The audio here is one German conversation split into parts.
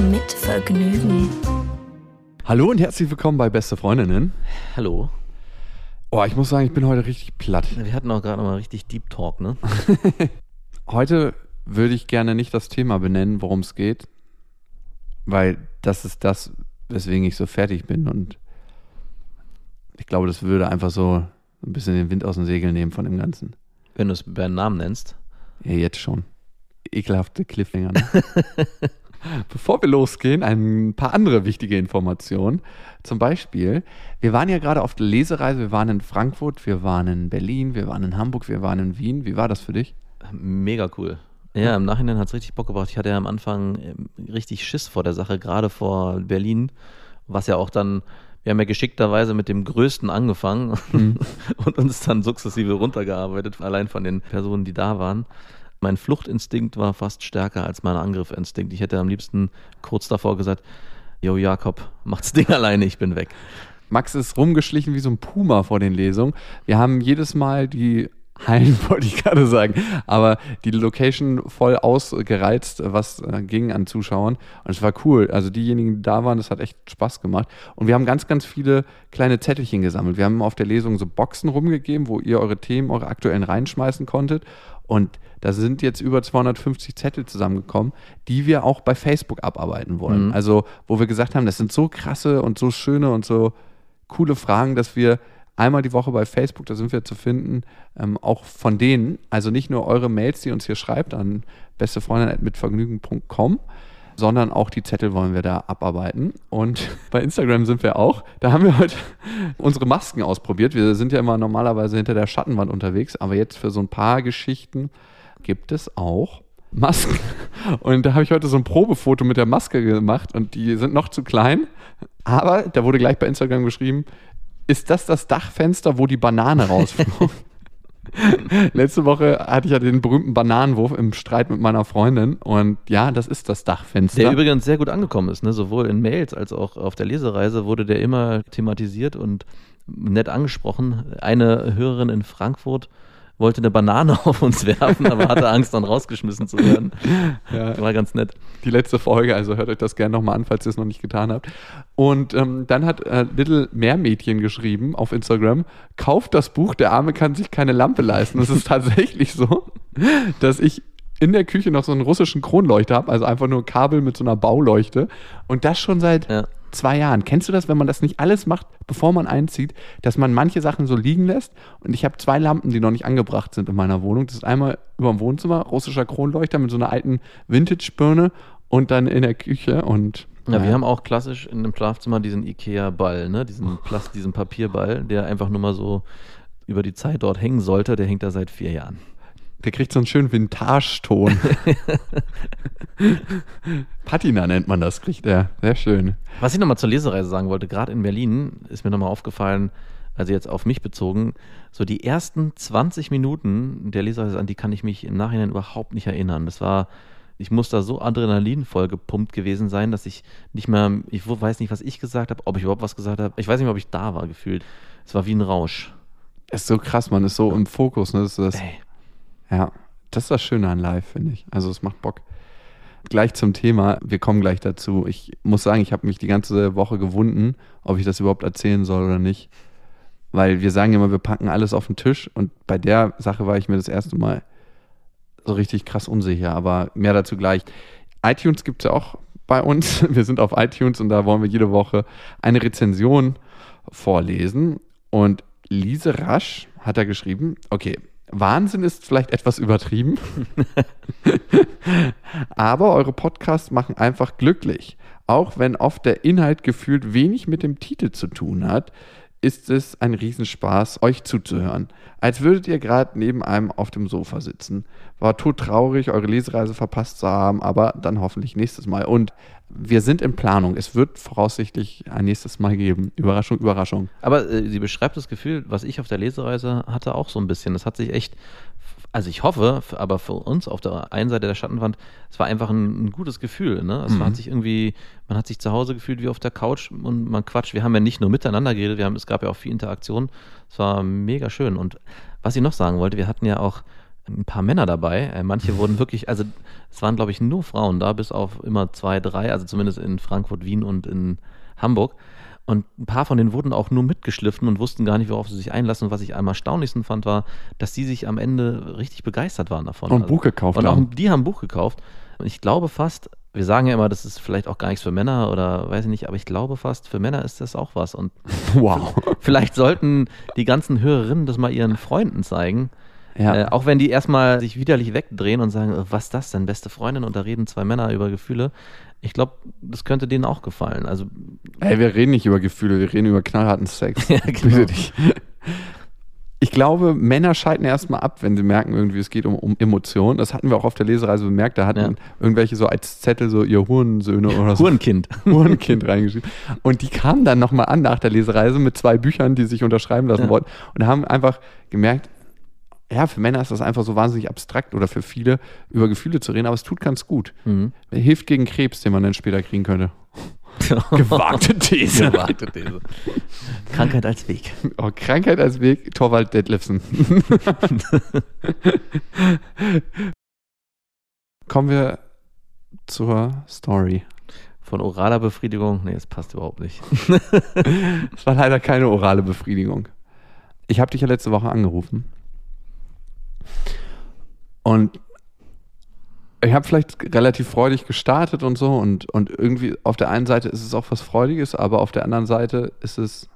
Mit Vergnügen. Hallo und herzlich willkommen bei Beste Freundinnen. Hallo. Oh, ich muss sagen, ich bin heute richtig platt. Wir hatten auch gerade mal richtig Deep Talk, ne? Heute würde ich gerne nicht das Thema benennen, worum es geht, weil das ist das, weswegen ich so fertig bin und ich glaube, das würde einfach so ein bisschen den Wind aus dem Segel nehmen von dem Ganzen. Wenn du es bei Namen nennst. Ja, jetzt schon. Ekelhafte Cliffhanger. Ne? Bevor wir losgehen, ein paar andere wichtige Informationen. Zum Beispiel, wir waren ja gerade auf der Lesereise. Wir waren in Frankfurt, wir waren in Berlin, wir waren in Hamburg, wir waren in Wien. Wie war das für dich? Mega cool. Ja, im Nachhinein hat es richtig Bock gebracht. Ich hatte ja am Anfang ähm, richtig Schiss vor der Sache, gerade vor Berlin, was ja auch dann, wir haben ja geschickterweise mit dem Größten angefangen und uns dann sukzessive runtergearbeitet, allein von den Personen, die da waren. Mein Fluchtinstinkt war fast stärker als mein Angriffsinstinkt. Ich hätte am liebsten kurz davor gesagt, Jo Jakob, macht's Ding alleine, ich bin weg. Max ist rumgeschlichen wie so ein Puma vor den Lesungen. Wir haben jedes Mal die Hallen, wollte ich gerade sagen, aber die Location voll ausgereizt, was äh, ging an Zuschauern. Und es war cool. Also diejenigen, die da waren, das hat echt Spaß gemacht. Und wir haben ganz, ganz viele kleine Zettelchen gesammelt. Wir haben auf der Lesung so Boxen rumgegeben, wo ihr eure Themen, eure aktuellen reinschmeißen konntet. Und da sind jetzt über 250 Zettel zusammengekommen, die wir auch bei Facebook abarbeiten wollen. Mhm. Also, wo wir gesagt haben, das sind so krasse und so schöne und so coole Fragen, dass wir einmal die Woche bei Facebook, da sind wir zu finden, ähm, auch von denen, also nicht nur eure Mails, die uns hier schreibt an bestefreundin.mitvergnügen.com, sondern auch die Zettel wollen wir da abarbeiten. Und bei Instagram sind wir auch. Da haben wir heute unsere Masken ausprobiert. Wir sind ja immer normalerweise hinter der Schattenwand unterwegs, aber jetzt für so ein paar Geschichten gibt es auch Masken. Und da habe ich heute so ein Probefoto mit der Maske gemacht und die sind noch zu klein. Aber da wurde gleich bei Instagram geschrieben, ist das das Dachfenster, wo die Banane rausflog? Letzte Woche hatte ich ja den berühmten Bananenwurf im Streit mit meiner Freundin und ja, das ist das Dachfenster. Der übrigens sehr gut angekommen ist, ne? sowohl in Mails als auch auf der Lesereise wurde der immer thematisiert und nett angesprochen. Eine Hörerin in Frankfurt wollte eine Banane auf uns werfen, aber hatte Angst, dann rausgeschmissen zu werden. Ja. War ganz nett. die letzte Folge, also hört euch das gerne nochmal an, falls ihr es noch nicht getan habt. Und ähm, dann hat äh, Little Meermädchen geschrieben auf Instagram, kauft das Buch, der Arme kann sich keine Lampe leisten. Es ist tatsächlich so, dass ich in der Küche noch so einen russischen Kronleuchter habe, also einfach nur Kabel mit so einer Bauleuchte. Und das schon seit Ja. Zwei Jahren. Kennst du das, wenn man das nicht alles macht, bevor man einzieht, dass man manche Sachen so liegen lässt? Und ich habe zwei Lampen, die noch nicht angebracht sind in meiner Wohnung. Das ist einmal über dem Wohnzimmer, russischer Kronleuchter mit so einer alten Vintage-Birne und dann in der Küche und Ja, wir Ja. haben auch klassisch in dem Schlafzimmer diesen Ikea-Ball, ne? diesen, Plast diesen Papierball, der einfach nur mal so über die Zeit dort hängen sollte. Der hängt da seit vier Jahren. Der kriegt so einen schönen Vintage-Ton. Patina nennt man das, kriegt er. Sehr schön. Was ich nochmal zur Lesereise sagen wollte, gerade in Berlin ist mir nochmal aufgefallen, also jetzt auf mich bezogen, so die ersten 20 Minuten der Lesereise, an die kann ich mich im Nachhinein überhaupt nicht erinnern. Das war, ich muss da so adrenalinvoll gepumpt gewesen sein, dass ich nicht mehr, ich weiß nicht, was ich gesagt habe, ob ich überhaupt was gesagt habe. Ich weiß nicht mehr, ob ich da war, gefühlt. Es war wie ein Rausch. Ist so krass, man ist so im Fokus. Ne? Das ist das, Ey. Ja, das ist das Schöne an Live, finde ich. Also es macht Bock. Gleich zum Thema, wir kommen gleich dazu. Ich muss sagen, ich habe mich die ganze Woche gewunden, ob ich das überhaupt erzählen soll oder nicht. Weil wir sagen immer, wir packen alles auf den Tisch und bei der Sache war ich mir das erste Mal so richtig krass unsicher, aber mehr dazu gleich. iTunes gibt es ja auch bei uns. Wir sind auf iTunes und da wollen wir jede Woche eine Rezension vorlesen. Und Lise Rasch hat da geschrieben, okay, Wahnsinn ist vielleicht etwas übertrieben, aber eure Podcasts machen einfach glücklich. Auch wenn oft der Inhalt gefühlt wenig mit dem Titel zu tun hat. Ist es ein Riesenspaß, euch zuzuhören. Als würdet ihr gerade neben einem auf dem Sofa sitzen. War todtraurig, eure Lesereise verpasst zu haben, aber dann hoffentlich nächstes Mal. Und wir sind in Planung. Es wird voraussichtlich ein nächstes Mal geben. Überraschung, Überraschung. Aber äh, sie beschreibt das Gefühl, was ich auf der Lesereise hatte, auch so ein bisschen. Das hat sich echt, also ich hoffe, aber für uns auf der einen Seite der Schattenwand, es war einfach ein, ein gutes Gefühl. Ne? Es Mhm. hat sich irgendwie, man hat sich zu Hause gefühlt wie auf der Couch und man quatscht. Wir haben ja nicht nur miteinander geredet, wir haben, es gab ja auch viel Interaktion. Es war mega schön. Und was ich noch sagen wollte, wir hatten ja auch ein paar Männer dabei. Äh, Manche wurden wirklich, also es waren, glaube ich, nur Frauen da, bis auf immer zwei, drei, also zumindest in Frankfurt, Wien und in Hamburg. Und ein paar von denen wurden auch nur mitgeschliffen und wussten gar nicht, worauf sie sich einlassen. Und was ich am erstaunlichsten fand, war, dass die sich am Ende richtig begeistert waren davon. Und ein Buch gekauft und haben. auch die haben ein Buch gekauft. Und ich glaube fast, wir sagen ja immer, das ist vielleicht auch gar nichts für Männer oder weiß ich nicht, aber ich glaube fast, für Männer ist das auch was. Und Wow. vielleicht sollten die ganzen Hörerinnen das mal ihren Freunden zeigen. Ja. Äh, auch wenn die erstmal sich widerlich wegdrehen und sagen, was ist das denn, beste Freundin? Und da reden zwei Männer über Gefühle. Ich glaube, das könnte denen auch gefallen. Also, Ey, wir reden nicht über Gefühle, wir reden über knallharten Sex. Ja, genau. Bitte dich. Ich glaube, Männer schalten erstmal ab, wenn sie merken, irgendwie es geht um, um Emotionen. Das hatten wir auch auf der Lesereise bemerkt. Da hatten Ja. irgendwelche so als Zettel so ihr Hurensöhne oder so. Hurenkind. Hurenkind reingeschrieben. Und die kamen dann nochmal an nach der Lesereise mit zwei Büchern, die sich unterschreiben lassen Ja. wollten und haben einfach gemerkt, ja, für Männer ist das einfach so wahnsinnig abstrakt oder für viele über Gefühle zu reden, aber es tut ganz gut. Mhm. Hilft gegen Krebs, den man dann später kriegen könnte. Gewagte These. Gewagte These. Krankheit als Weg. Oh, Krankheit als Weg, Torwald Detlefsen. Kommen wir zur Story. Von oraler Befriedigung, nee, das passt überhaupt nicht. Es war leider keine orale Befriedigung. Ich habe dich ja letzte Woche angerufen. Und ich habe vielleicht relativ freudig gestartet und so. Und, und irgendwie auf der einen Seite ist es auch was Freudiges, aber auf der anderen Seite ist es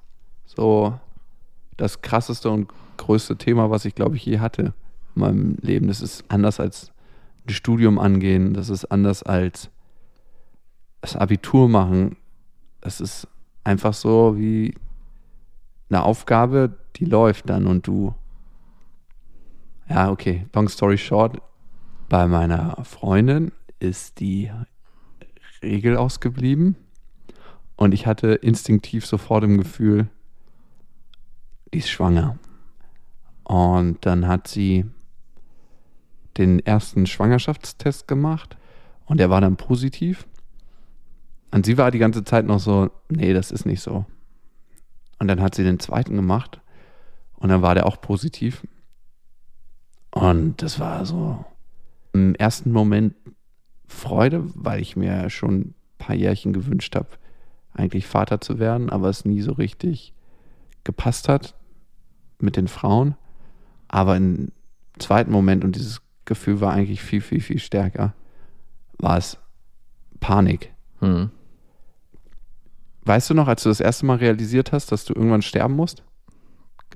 so das krasseste und größte Thema, was ich, glaube ich, je hatte in meinem Leben. Das ist anders als ein Studium angehen. Das ist anders als das Abitur machen. Das ist einfach so wie eine Aufgabe, die läuft dann und du. Ja, okay, long story short. Bei meiner Freundin ist die Regel ausgeblieben und ich hatte instinktiv sofort im Gefühl, die ist schwanger. Und dann hat sie den ersten Schwangerschaftstest gemacht und der war dann positiv. Und sie war die ganze Zeit noch so, nee, das ist nicht so. Und dann hat sie den zweiten gemacht und dann war der auch positiv. Und das war so im ersten Moment Freude, weil ich mir schon ein paar Jährchen gewünscht habe, eigentlich Vater zu werden, aber es nie so richtig gepasst hat mit den Frauen. Aber im zweiten Moment, und dieses Gefühl war eigentlich viel, viel, viel stärker, war es Panik. Hm. Weißt du noch, als du das erste Mal realisiert hast, dass du irgendwann sterben musst?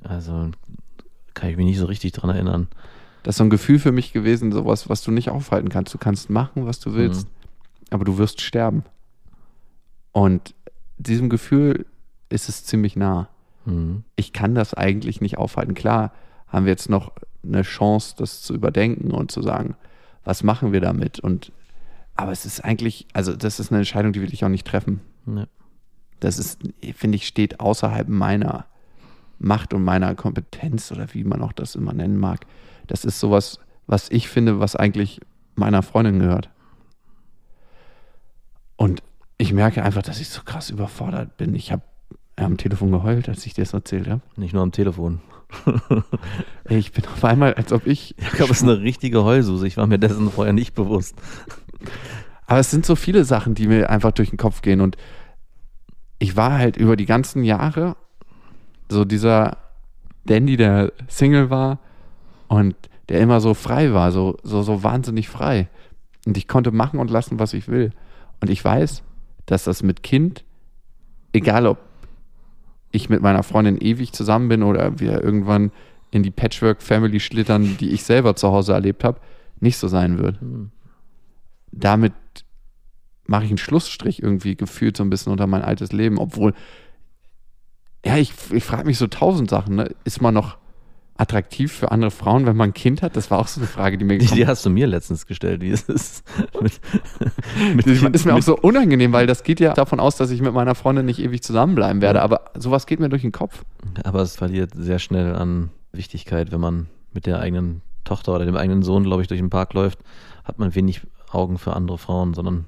Also kann ich mich nicht so richtig dran erinnern. Das ist so ein Gefühl für mich gewesen, sowas, was du nicht aufhalten kannst. Du kannst machen, was du willst, aber du wirst sterben. Und diesem Gefühl ist es ziemlich nah. Hm. Ich kann das eigentlich nicht aufhalten. Klar haben wir jetzt noch eine Chance, das zu überdenken und zu sagen, was machen wir damit? Und aber es ist eigentlich, also das ist eine Entscheidung, die will ich auch nicht treffen. Ja. Das ist, finde ich, steht außerhalb meiner Macht und meiner Kompetenz oder wie man auch das immer nennen mag. Das ist sowas, was ich finde, was eigentlich meiner Freundin gehört. Und ich merke einfach, dass ich so krass überfordert bin. Ich habe am Telefon geheult, als ich dir das erzählt habe. Nicht nur am Telefon. Ich bin auf einmal, als ob ich. Ich glaube, es ist eine richtige Heulsuse. Ich war mir dessen vorher nicht bewusst. Aber es sind so viele Sachen, die mir einfach durch den Kopf gehen. Und ich war halt über die ganzen Jahre so dieser Dandy, der Single war und der immer so frei war, so, so, so wahnsinnig frei. Und ich konnte machen und lassen, was ich will. Und ich weiß, dass das mit Kind, egal ob ich mit meiner Freundin ewig zusammen bin oder wir irgendwann in die Patchwork-Family schlittern, die ich selber zu Hause erlebt habe, nicht so sein wird. Damit mache ich einen Schlussstrich irgendwie gefühlt so ein bisschen unter mein altes Leben, obwohl ja, ich, ich frage mich so tausend Sachen. Ne? Ist man noch attraktiv für andere Frauen, wenn man ein Kind hat? Das war auch so eine Frage, die mir Die, die hast du mir letztens gestellt, wie ist es? mit, mit das ist mir auch so unangenehm, weil das geht ja davon aus, dass ich mit meiner Freundin nicht ewig zusammenbleiben werde. Aber sowas geht mir durch den Kopf. Aber es verliert sehr schnell an Wichtigkeit, wenn man mit der eigenen Tochter oder dem eigenen Sohn, glaube ich, durch den Park läuft, hat man wenig Augen für andere Frauen, sondern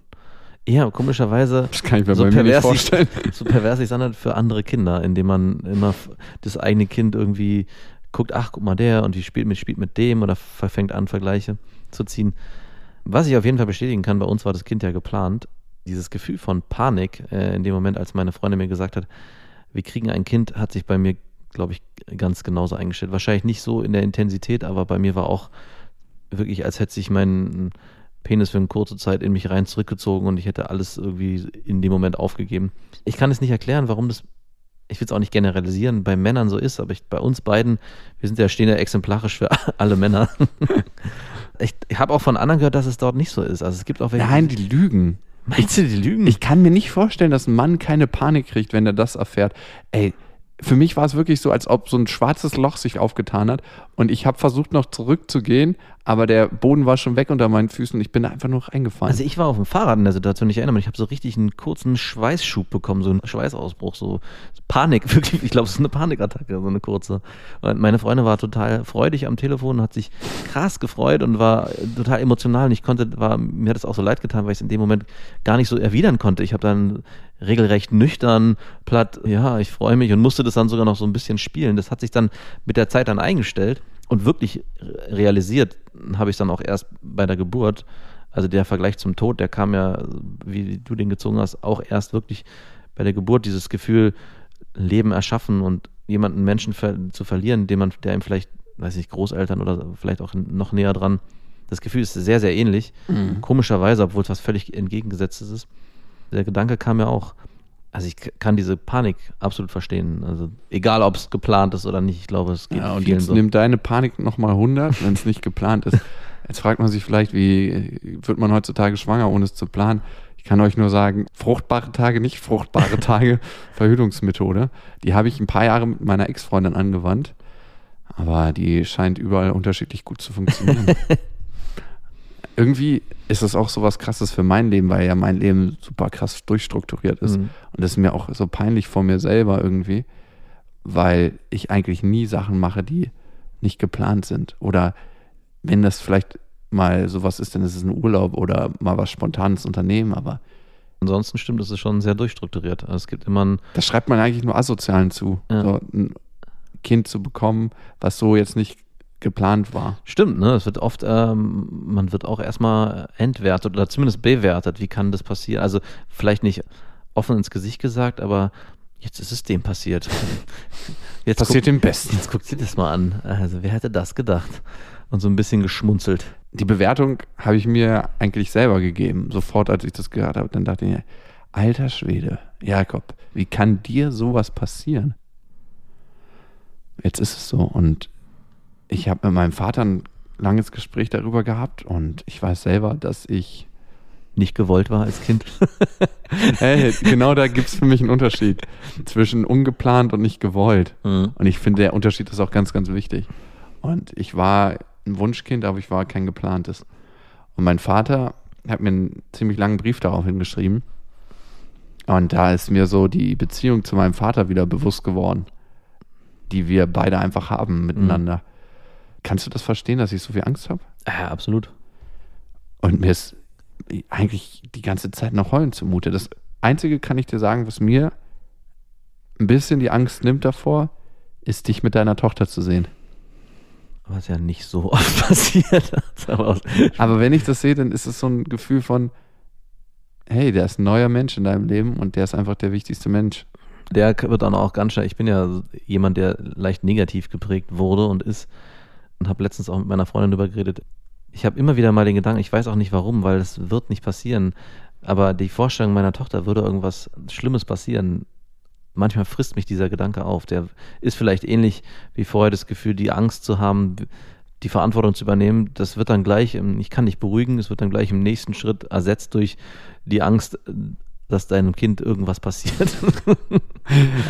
eher komischerweise das kann ich mir so, bei mir nicht pervers vorstellen. so pervers ich sondern für andere Kinder, indem man immer das eigene Kind irgendwie guckt, ach, guck mal der und die spielt mit, spielt mit dem oder fängt an, Vergleiche zu ziehen. Was ich auf jeden Fall bestätigen kann, bei uns war das Kind ja geplant. Dieses Gefühl von Panik äh, in dem Moment, als meine Freundin mir gesagt hat, wir kriegen ein Kind, hat sich bei mir, glaube ich, ganz genauso eingestellt. Wahrscheinlich nicht so in der Intensität, aber bei mir war auch wirklich, als hätte sich mein Penis für eine kurze Zeit in mich rein zurückgezogen und ich hätte alles irgendwie in dem Moment aufgegeben. Ich kann es nicht erklären, warum das, ich will es auch nicht generalisieren, bei Männern so ist, aber ich, bei uns beiden, wir sind ja stehen ja exemplarisch für alle Männer. ich habe auch von anderen gehört, dass es dort nicht so ist. Also es gibt auch welche. Nein, die lügen. meinst du, die lügen? Ich kann mir nicht vorstellen, dass ein Mann keine Panik kriegt, wenn er das erfährt. Ey, für mich war es wirklich so, als ob so ein schwarzes Loch sich aufgetan hat und ich habe versucht noch zurückzugehen, aber der Boden war schon weg unter meinen Füßen und ich bin einfach nur reingefallen. Also ich war auf dem Fahrrad in der Situation, ich erinnere mich, ich habe so richtig einen kurzen Schweißschub bekommen, so einen Schweißausbruch, so Panik, wirklich, ich glaube, es ist eine Panikattacke, so eine kurze. Und meine Freundin war total freudig am Telefon, hat sich krass gefreut und war total emotional und ich konnte, war, mir hat es auch so leid getan, weil ich es in dem Moment gar nicht so erwidern konnte. Ich habe dann regelrecht nüchtern, platt, ja, ich freue mich und musste das dann sogar noch so ein bisschen spielen. Das hat sich dann mit der Zeit dann eingestellt und wirklich realisiert habe ich dann auch erst bei der Geburt. Also der Vergleich zum Tod, der kam ja, wie du den gezogen hast, auch erst wirklich bei der Geburt, dieses Gefühl, Leben erschaffen und jemanden Menschen ver zu verlieren, den man, der ihm vielleicht, weiß nicht, Großeltern oder vielleicht auch noch näher dran, das Gefühl ist sehr, sehr ähnlich. Komischerweise, obwohl es was völlig entgegengesetztes ist. Der Gedanke kam ja auch, also ich kann diese Panik absolut verstehen. Also egal, ob es geplant ist oder nicht, ich glaube, es geht ja, und jetzt so. nimmt deine Panik nochmal 100, wenn es nicht geplant ist. Jetzt fragt man sich vielleicht, wie wird man heutzutage schwanger, ohne es zu planen? Ich kann euch nur sagen, fruchtbare Tage, nicht fruchtbare Tage, Verhütungsmethode. Die habe ich ein paar Jahre mit meiner Ex-Freundin angewandt, aber die scheint überall unterschiedlich gut zu funktionieren. Irgendwie ist das auch so was krasses für mein Leben, weil ja mein Leben super krass durchstrukturiert ist. Mhm. Und das ist mir auch so peinlich vor mir selber irgendwie, weil ich eigentlich nie Sachen mache, die nicht geplant sind. Oder wenn das vielleicht mal sowas ist, dann ist es ein Urlaub oder mal was spontanes Unternehmen, aber Ansonsten stimmt, es ist schon sehr durchstrukturiert. Also es gibt immer ein, das schreibt man eigentlich nur Asozialen zu, Ja. so ein Kind zu bekommen, was so jetzt nicht geplant war. Stimmt, ne? Es wird oft, ähm, man wird auch erstmal entwertet oder zumindest bewertet. Wie kann das passieren? Also vielleicht nicht offen ins Gesicht gesagt, aber jetzt ist es dem passiert. Jetzt Passiert guck, dem Besten. Jetzt guckt sie das mal an. Also wer hätte das gedacht? Und so ein bisschen geschmunzelt. Die Bewertung habe ich mir eigentlich selber gegeben, sofort als ich das gehört habe. Dann dachte ich, mir, alter Schwede, Jakob, wie kann dir sowas passieren? Jetzt ist es so und ich habe mit meinem Vater ein langes Gespräch darüber gehabt und ich weiß selber, dass ich Nicht gewollt war als Kind. Hey, genau da gibt es für mich einen Unterschied zwischen ungeplant und nicht gewollt. Mhm. Und ich finde, der Unterschied ist auch ganz, ganz wichtig. Und ich war ein Wunschkind, aber ich war kein geplantes. Und mein Vater hat mir einen ziemlich langen Brief darauf hingeschrieben. Und da ist mir so die Beziehung zu meinem Vater wieder bewusst geworden, die wir beide einfach haben miteinander. Kannst du das verstehen, dass ich so viel Angst habe? Ja, absolut. Und mir ist eigentlich die ganze Zeit noch heulen zumute. Das Einzige kann ich dir sagen, was mir ein bisschen die Angst nimmt davor, ist dich mit deiner Tochter zu sehen. Was ja nicht so oft passiert. Aber wenn ich das sehe, dann ist es so ein Gefühl von, hey, der ist ein neuer Mensch in deinem Leben und der ist einfach der wichtigste Mensch. der wird dann auch ganz schnell, ich bin ja jemand, der leicht negativ geprägt wurde und ist und habe letztens auch mit meiner Freundin darüber geredet. Ich habe immer wieder mal den Gedanken, ich weiß auch nicht warum, weil es wird nicht passieren, aber die Vorstellung meiner Tochter würde irgendwas Schlimmes passieren. Manchmal frisst mich dieser Gedanke auf. Der ist vielleicht ähnlich wie vorher das Gefühl, die Angst zu haben, die Verantwortung zu übernehmen. Das wird dann gleich, ich kann dich beruhigen, es wird dann gleich im nächsten Schritt ersetzt durch die Angst, dass deinem Kind irgendwas passiert.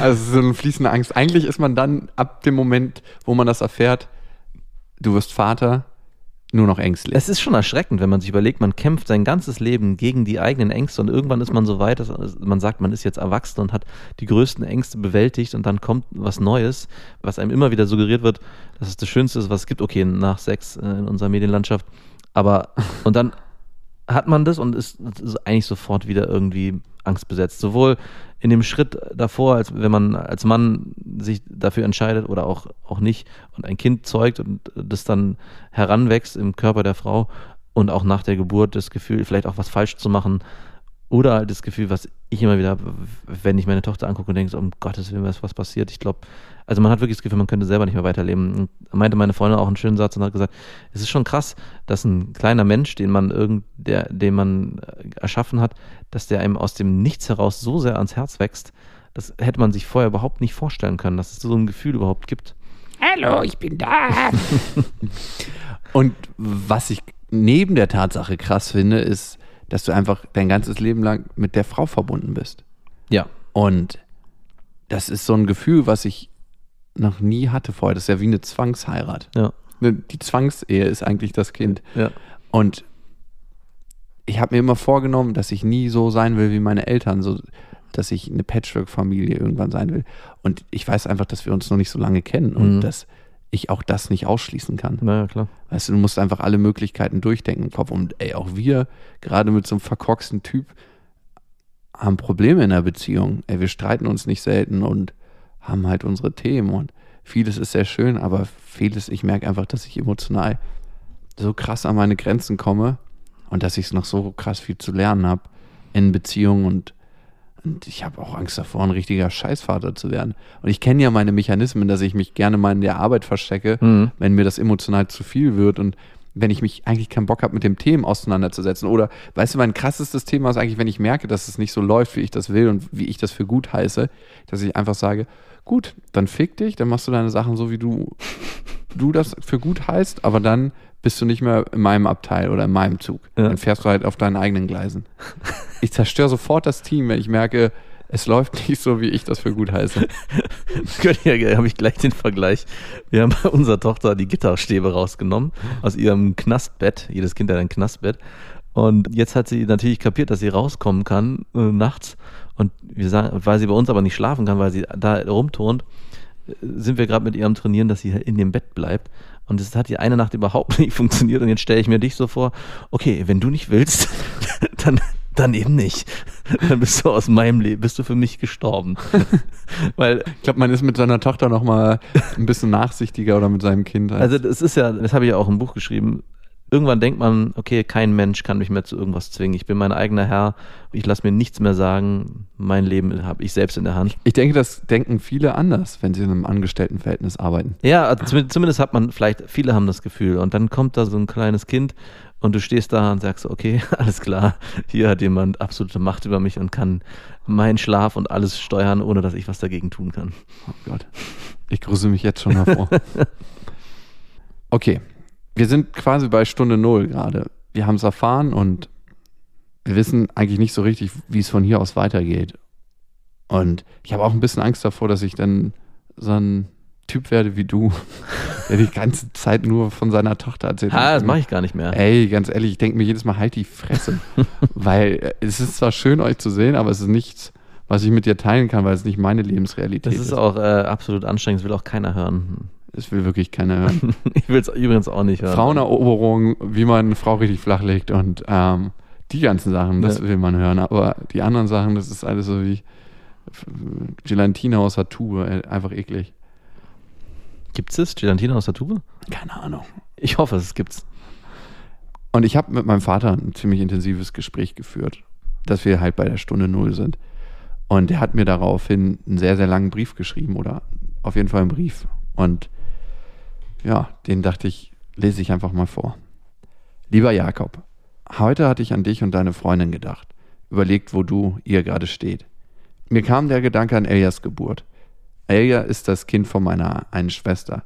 Also so eine fließende Angst. Eigentlich ist man dann ab dem Moment, wo man das erfährt, du wirst Vater, nur noch ängstlich. Es ist schon erschreckend, wenn man sich überlegt, man kämpft sein ganzes Leben gegen die eigenen Ängste und irgendwann ist man so weit, dass man sagt, man ist jetzt erwachsen und hat die größten Ängste bewältigt und dann kommt was Neues, was einem immer wieder suggeriert wird, dass es das Schönste ist, was es gibt. Okay, nach Sex äh, in unserer Medienlandschaft. Aber, und dann hat man das und ist eigentlich sofort wieder irgendwie angstbesetzt. Sowohl in dem Schritt davor, als wenn man als Mann sich dafür entscheidet oder auch, auch nicht und ein Kind zeugt und das dann heranwächst im Körper der Frau und auch nach der Geburt das Gefühl, vielleicht auch was falsch zu machen oder halt das Gefühl, was ich immer wieder habe, wenn ich meine Tochter angucke und denke, so, um Gottes Willen, was, was passiert. Ich glaube, also man hat wirklich das Gefühl, man könnte selber nicht mehr weiterleben. Und meinte meine Freundin auch einen schönen Satz und hat gesagt, es ist schon krass, dass ein kleiner Mensch, den man irgend, der, den man äh, erschaffen hat, dass der einem aus dem Nichts heraus so sehr ans Herz wächst, das hätte man sich vorher überhaupt nicht vorstellen können, dass es so ein Gefühl überhaupt gibt. Hallo, ich bin da. und was ich neben der Tatsache krass finde, ist, dass du einfach dein ganzes Leben lang mit der Frau verbunden bist. Ja. Und das ist so ein Gefühl, was ich noch nie hatte vorher. Das ist ja wie eine Zwangsheirat. Ja. Ne, die Zwangsehe ist eigentlich das Kind. Ja. Und ich habe mir immer vorgenommen, dass ich nie so sein will wie meine Eltern, so dass ich eine Patchwork-Familie irgendwann sein will. Und ich weiß einfach, dass wir uns noch nicht so lange kennen und Mhm. dass ich auch das nicht ausschließen kann. Naja, klar. Weißt du, du musst einfach alle Möglichkeiten durchdenken im Kopf. Und ey, auch wir, gerade mit so einem verkorksten Typ, haben Probleme in der Beziehung. Ey, wir streiten uns nicht selten und haben halt unsere Themen. Und vieles ist sehr schön, aber vieles, ich merke einfach, dass ich emotional so krass an meine Grenzen komme und dass ich noch so krass viel zu lernen habe in Beziehungen und und ich habe auch Angst davor, ein richtiger Scheißvater zu werden. Und ich kenne ja meine Mechanismen, dass ich mich gerne mal in der Arbeit verstecke, Mhm. wenn mir das emotional zu viel wird und wenn ich mich eigentlich keinen Bock habe, mit dem Themen auseinanderzusetzen. Oder, weißt du, mein krassestes Thema ist eigentlich, wenn ich merke, dass es nicht so läuft, wie ich das will und wie ich das für gut heiße, dass ich einfach sage, gut, dann fick dich, dann machst du deine Sachen so, wie du, du das für gut heißt, aber dann bist du nicht mehr in meinem Abteil oder in meinem Zug. Ja. Dann fährst du halt auf deinen eigenen Gleisen. Ich zerstöre sofort das Team, wenn ich merke, es läuft nicht so, wie ich das für gut heiße. Ja, habe ich gleich den Vergleich. Wir haben bei unserer Tochter die Gitterstäbe rausgenommen aus ihrem Knastbett. Jedes Kind hat ein Knastbett. Und jetzt hat sie natürlich kapiert, dass sie rauskommen kann äh, nachts. Und wir sagen, weil sie bei uns aber nicht schlafen kann, weil sie da rumturnt, äh, sind wir gerade mit ihr am Trainieren, dass sie in dem Bett bleibt. Und es hat die eine Nacht überhaupt nicht funktioniert. Und jetzt stelle ich mir dich so vor, okay, wenn du nicht willst, dann, dann eben nicht. Dann bist du aus meinem Leben, bist du für mich gestorben. Weil Ich glaube, man ist mit seiner Tochter noch mal ein bisschen nachsichtiger oder mit seinem Kind. als- Also das ist ja, das habe ich ja auch im Buch geschrieben. Irgendwann denkt man, okay, kein Mensch kann mich mehr zu irgendwas zwingen. Ich bin mein eigener Herr. Ich lasse mir nichts mehr sagen. Mein Leben habe ich selbst in der Hand. ich denke, das denken viele anders, wenn sie in einem Angestelltenverhältnis arbeiten. Ja, also zum- zumindest hat man vielleicht, viele haben das Gefühl. Und dann kommt da so ein kleines Kind und du stehst da und sagst, okay, alles klar, hier hat jemand absolute Macht über mich und kann meinen Schlaf und alles steuern, ohne dass ich was dagegen tun kann. Oh Gott. Ich grüße mich jetzt schon davor. Okay. Wir sind quasi bei Stunde Null gerade. Wir haben es erfahren und wir wissen eigentlich nicht so richtig, wie es von hier aus weitergeht. Und ich habe auch ein bisschen Angst davor, dass ich dann so ein Typ werde wie du, der die ganze Zeit nur von seiner Tochter erzählt. Ah, das mache ich gar nicht mehr. Ey, ganz ehrlich, ich denke mir jedes Mal, halt die Fresse. weil äh, es ist zwar schön, euch zu sehen, aber es ist nichts, was ich mit dir teilen kann, weil es nicht meine Lebensrealität Das ist. ist auch äh, absolut anstrengend, das will auch keiner hören. Es will wirklich keiner hören. Ich will es übrigens auch nicht hören. Fraueneroberung, wie man eine Frau richtig flach legt und ähm, die ganzen Sachen, das Ja. will man hören. Aber die anderen Sachen, das ist alles so wie Gelatine aus der Tube, äh, einfach eklig. Gibt's es? Gelatine aus der Tube? Keine Ahnung. Ich hoffe, es gibt's. Und ich habe mit meinem Vater ein ziemlich intensives Gespräch geführt, dass wir halt bei der Stunde Null sind. Und er hat mir daraufhin einen sehr, sehr langen Brief geschrieben oder auf jeden Fall einen Brief. Und ja, den dachte ich, lese ich einfach mal vor. Lieber Jakob, heute hatte ich an dich und deine Freundin gedacht, überlegt, wo du, ihr gerade steht. Mir kam der Gedanke an Elias Geburt. Elia ist das Kind von meiner einen Schwester.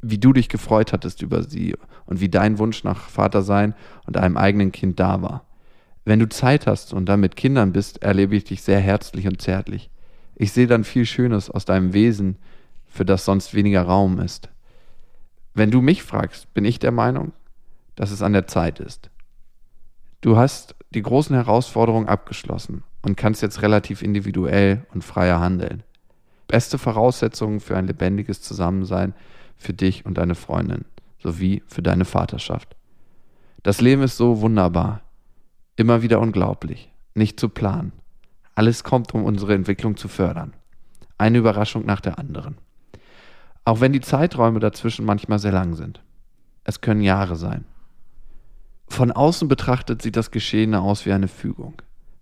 Wie du dich gefreut hattest über sie und wie dein Wunsch nach Vatersein und einem eigenen Kind da war. Wenn du Zeit hast und dann mit Kindern bist, erlebe ich dich sehr herzlich und zärtlich. Ich sehe dann viel Schönes aus deinem Wesen, für das sonst weniger Raum ist. Wenn du mich fragst, bin ich der Meinung, dass es an der Zeit ist. Du hast die großen Herausforderungen abgeschlossen und kannst jetzt relativ individuell und freier handeln. Beste Voraussetzungen für ein lebendiges Zusammensein für dich und deine Freundin sowie für deine Vaterschaft. Das Leben ist so wunderbar, immer wieder unglaublich, nicht zu planen. Alles kommt, um unsere Entwicklung zu fördern. Eine Überraschung nach der anderen. Auch wenn die Zeiträume dazwischen manchmal sehr lang sind. Es können Jahre sein. Von außen betrachtet sieht das Geschehene aus wie eine Fügung.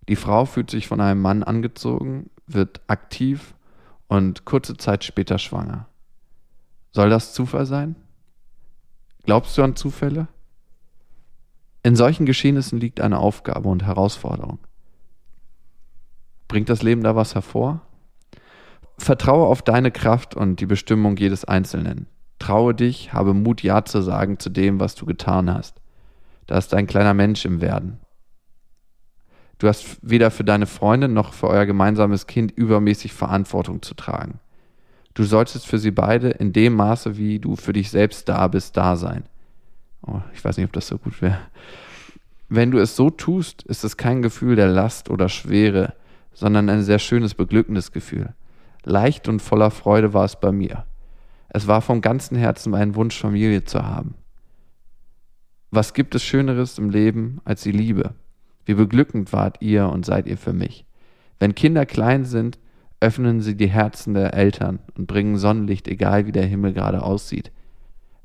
Die Frau fühlt sich von einem Mann angezogen, wird aktiv und kurze Zeit später schwanger. Soll das Zufall sein? Glaubst du an Zufälle? In solchen Geschehnissen liegt eine Aufgabe und Herausforderung. Bringt das Leben da was hervor? Vertraue auf deine Kraft und die Bestimmung jedes Einzelnen. Traue dich, habe Mut, Ja zu sagen zu dem, was du getan hast. Da ist ein kleiner Mensch im Werden. Du hast weder für deine Freundin noch für euer gemeinsames Kind übermäßig Verantwortung zu tragen. Du solltest für sie beide in dem Maße, wie du für dich selbst da bist, da sein. Oh, ich weiß nicht, ob das so gut wäre. Wenn du es so tust, ist es kein Gefühl der Last oder Schwere, sondern ein sehr schönes, beglückendes Gefühl. Leicht und voller Freude war es bei mir. Es war vom ganzen Herzen mein Wunsch, Familie zu haben. Was gibt es Schöneres im Leben als die Liebe? Wie beglückend wart ihr und seid ihr für mich. Wenn Kinder klein sind, öffnen sie die Herzen der Eltern und bringen Sonnenlicht, egal wie der Himmel gerade aussieht.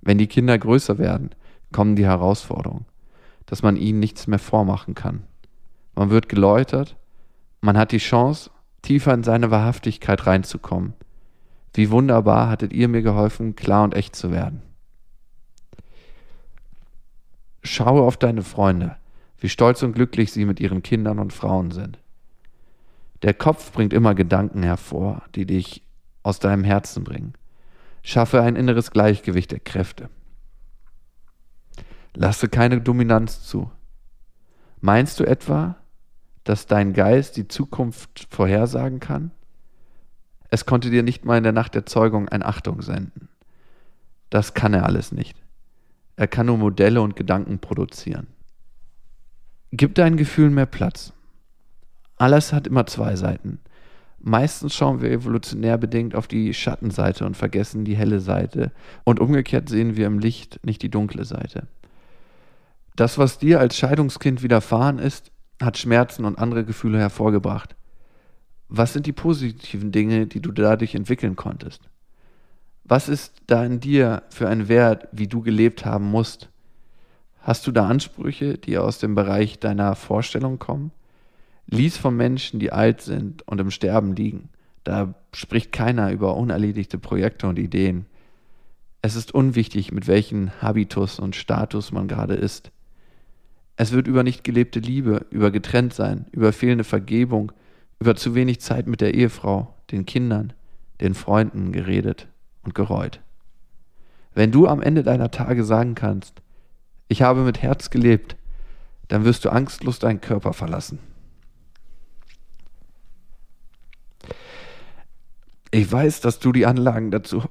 Wenn die Kinder größer werden, kommen die Herausforderungen, dass man ihnen nichts mehr vormachen kann. Man wird geläutert, man hat die Chance, tiefer in seine Wahrhaftigkeit reinzukommen. Wie wunderbar hattet ihr mir geholfen, klar und echt zu werden. Schaue auf deine Freunde, wie stolz und glücklich sie mit ihren Kindern und Frauen sind. Der Kopf bringt immer Gedanken hervor, die dich aus deinem Herzen bringen. Schaffe ein inneres Gleichgewicht der Kräfte. Lasse keine Dominanz zu. Meinst du etwa, dass dein Geist die Zukunft vorhersagen kann? Es konnte dir nicht mal in der Nacht der Zeugung ein Achtung senden. Das kann er alles nicht. Er kann nur Modelle und Gedanken produzieren. Gib deinen Gefühlen mehr Platz. Alles hat immer zwei Seiten. Meistens schauen wir evolutionär bedingt auf die Schattenseite und vergessen die helle Seite. Und umgekehrt sehen wir im Licht nicht die dunkle Seite. Das, was dir als Scheidungskind widerfahren ist, hat Schmerzen und andere Gefühle hervorgebracht. Was sind die positiven Dinge, die du dadurch entwickeln konntest? Was ist da in dir für ein Wert, wie du gelebt haben musst? Hast du da Ansprüche, die aus dem Bereich deiner Vorstellung kommen? Lies von Menschen, die alt sind und im Sterben liegen. Da spricht keiner über unerledigte Projekte und Ideen. Es ist unwichtig, mit welchem Habitus und Status man gerade ist. Es wird über nicht gelebte Liebe, über getrennt sein, über fehlende Vergebung, über zu wenig Zeit mit der Ehefrau, den Kindern, den Freunden geredet und gereut. Wenn du am Ende deiner Tage sagen kannst, ich habe mit Herz gelebt, dann wirst du angstlos deinen Körper verlassen. Ich weiß, dass du die Anlagen dazu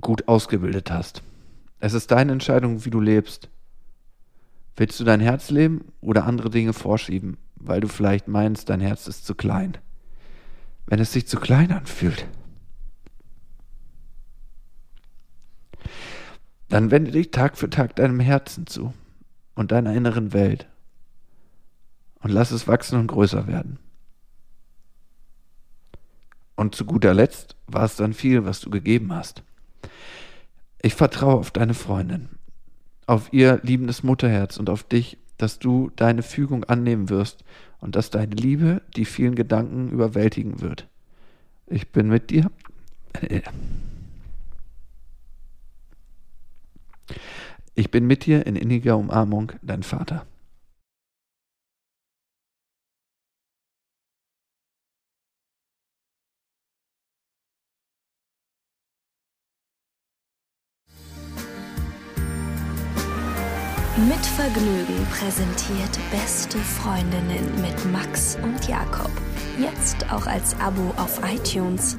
gut ausgebildet hast. Es ist deine Entscheidung, wie du lebst. Willst du dein Herz leben oder andere Dinge vorschieben, weil du vielleicht meinst, dein Herz ist zu klein? Wenn es sich zu klein anfühlt, dann wende dich Tag für Tag deinem Herzen zu und deiner inneren Welt und lass es wachsen und größer werden. Und zu guter Letzt war es dann viel, was du gegeben hast. Ich vertraue auf deine Freundin, auf ihr liebendes Mutterherz und auf dich, dass du deine Fügung annehmen wirst und dass deine Liebe die vielen Gedanken überwältigen wird. Ich bin mit dir. Ich bin mit dir in inniger Umarmung, dein Vater. Mit Vergnügen präsentiert Beste Freundinnen mit Max und Jakob. Jetzt auch als Abo auf iTunes.